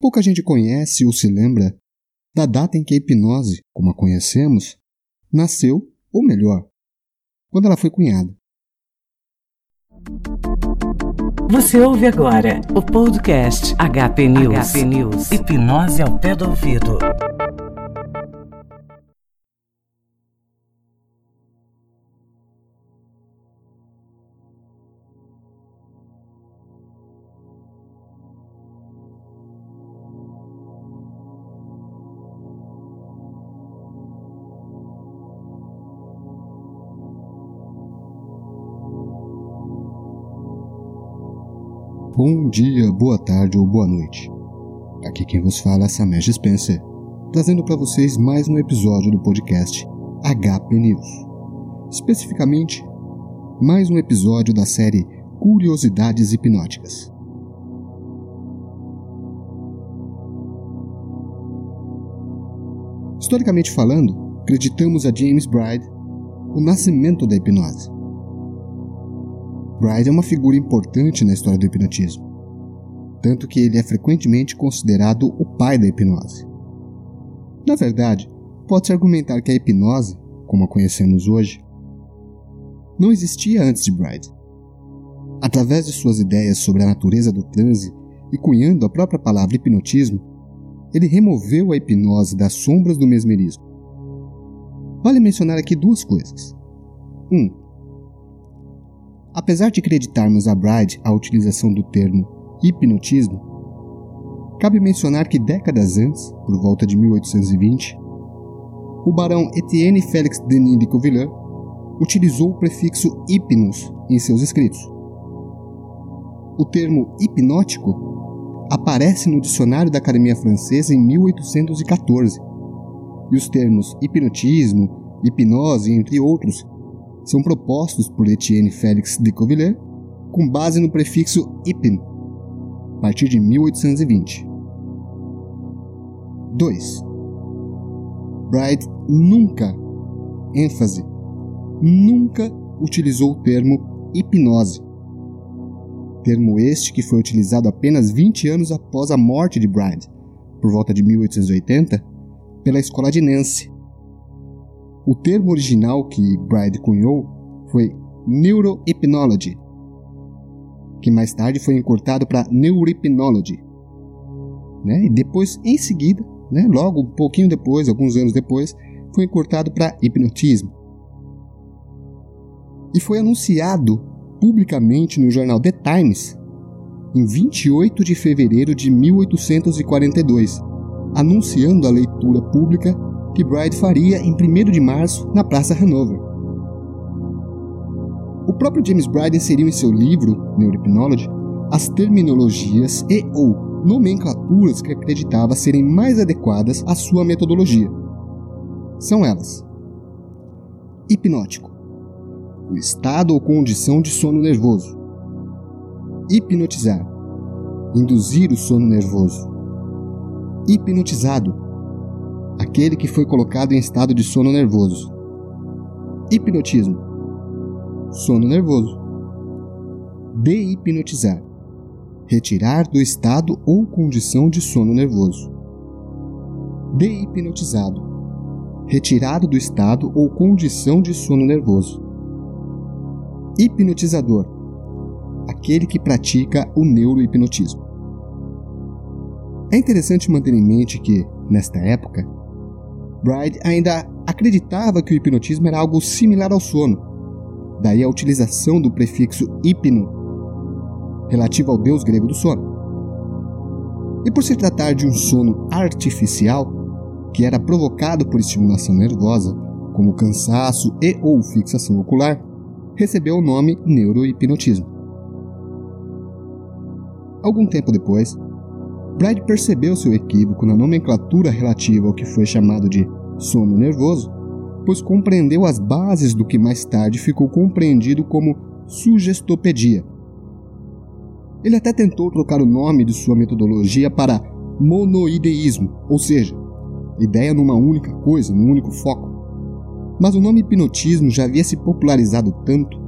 Pouca gente conhece ou se lembra da data em que a hipnose, como a conhecemos, nasceu, ou melhor, quando ela foi cunhada. Você ouve agora o podcast HP News. HP News. Hipnose ao pé do ouvido. Bom dia, boa tarde ou boa noite. Aqui quem vos fala é Samesh Spencer, trazendo para vocês mais um episódio do podcast HP News. Especificamente, mais um episódio da série Curiosidades Hipnóticas. Historicamente falando, acreditamos a James Bride o nascimento da hipnose. Bride é uma figura importante na história do hipnotismo, tanto que ele é frequentemente considerado o pai da hipnose. Na verdade, pode-se argumentar que a hipnose, como a conhecemos hoje, não existia antes de Bride. Através de suas ideias sobre a natureza do transe e cunhando a própria palavra hipnotismo, ele removeu a hipnose das sombras do mesmerismo. Vale mencionar aqui duas coisas. 1. Um, Apesar de acreditarmos a Bride a utilização do termo hipnotismo, cabe mencionar que décadas antes, por volta de 1820, o barão Etienne Félix Denis de Covilhã utilizou o prefixo hipnos em seus escritos. O termo hipnótico aparece no dicionário da Academia Francesa em 1814, e os termos hipnotismo, hipnose, entre outros, são propostos por Etienne Félix de Covilhã com base no prefixo "ipin", a partir de 1820. 2. Bright nunca, ênfase, nunca utilizou o termo hipnose. Termo este que foi utilizado apenas 20 anos após a morte de Bride, por volta de 1880, pela escola de Nancy, o termo original que Bride cunhou foi Neurohypnology, que mais tarde foi encurtado para Neurohypnology. Né? E depois, em seguida, né, logo um pouquinho depois, alguns anos depois, foi encurtado para hipnotismo. E foi anunciado publicamente no jornal The Times em 28 de fevereiro de 1842, anunciando a leitura pública que Bride faria em 1 de março na Praça Hanover. O próprio James Bride inseriu em seu livro, Neurohypnology, as terminologias e ou nomenclaturas que acreditava serem mais adequadas à sua metodologia. São elas: hipnótico, o estado ou condição de sono nervoso. Hipnotizar, induzir o sono nervoso. Hipnotizado, aquele que foi colocado em estado de sono nervoso. Hipnotismo, sono nervoso. Dehipnotizar, retirar do estado ou condição de sono nervoso. Dehipnotizado, retirado do estado ou condição de sono nervoso. Hipnotizador, aquele que pratica o neurohipnotismo. É interessante manter em mente que, nesta época, Bride ainda acreditava que o hipnotismo era algo similar ao sono, daí a utilização do prefixo hipno, relativo ao deus grego do sono. E por se tratar de um sono artificial, que era provocado por estimulação nervosa, como cansaço e ou fixação ocular, recebeu o nome neurohipnotismo. Algum tempo depois, Bride percebeu seu equívoco na nomenclatura relativa ao que foi chamado de sono nervoso, pois compreendeu as bases do que mais tarde ficou compreendido como sugestopedia. Ele até tentou trocar o nome de sua metodologia para monoideísmo, ou seja, ideia numa única coisa, num único foco. Mas o nome hipnotismo já havia se popularizado tanto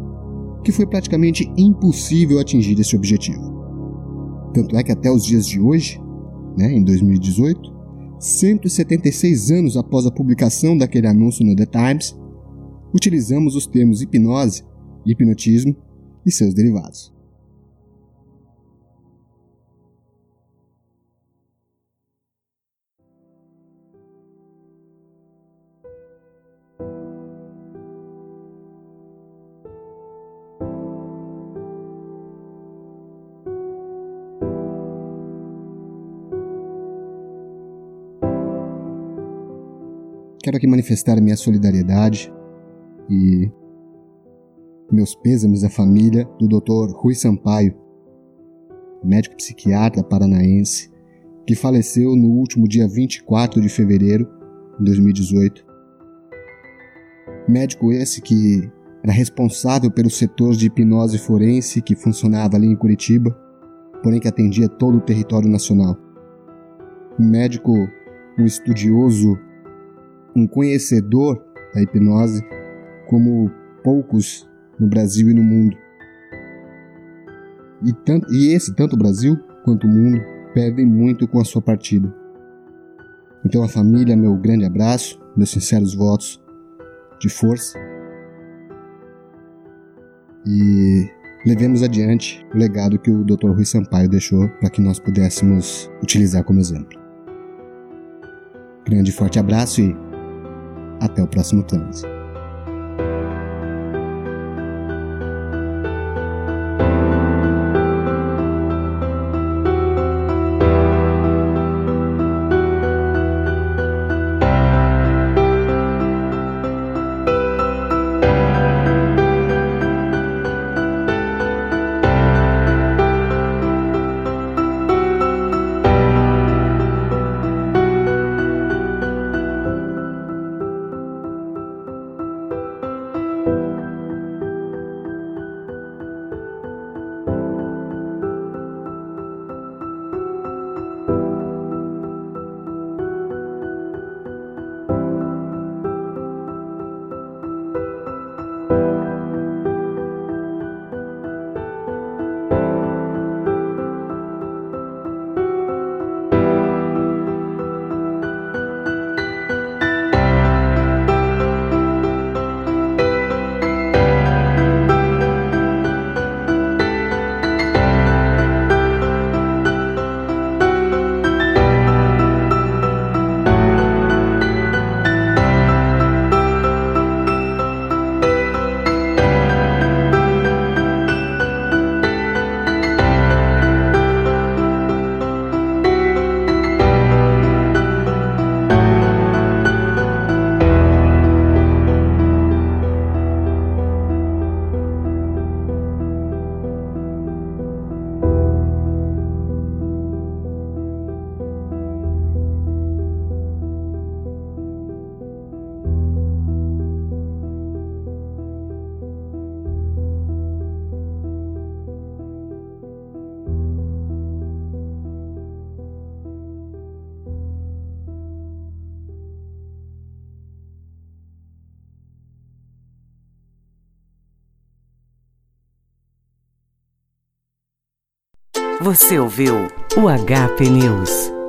que foi praticamente impossível atingir esse objetivo. Tanto é que até os dias de hoje, né, em 2018, 176 anos após a publicação daquele anúncio no The Times, utilizamos os termos hipnose, hipnotismo e seus derivados. Quero aqui manifestar minha solidariedade e meus pêsames à família do Dr. Rui Sampaio, médico psiquiatra paranaense, que faleceu no último dia 24 de fevereiro de 2018. Médico esse que era responsável pelo setor de hipnose forense que funcionava ali em Curitiba, porém que atendia todo o território nacional. Um médico, um estudioso um conhecedor da hipnose como poucos no Brasil e no mundo. E, tanto, e esse, tanto o Brasil quanto o mundo, perdem muito com a sua partida. Então, a família, meu grande abraço, meus sinceros votos de força. E levemos adiante o legado que o Dr. Rui Sampaio deixou para que nós pudéssemos utilizar como exemplo. Grande e forte abraço e até o próximo transe. Você ouviu o HP News.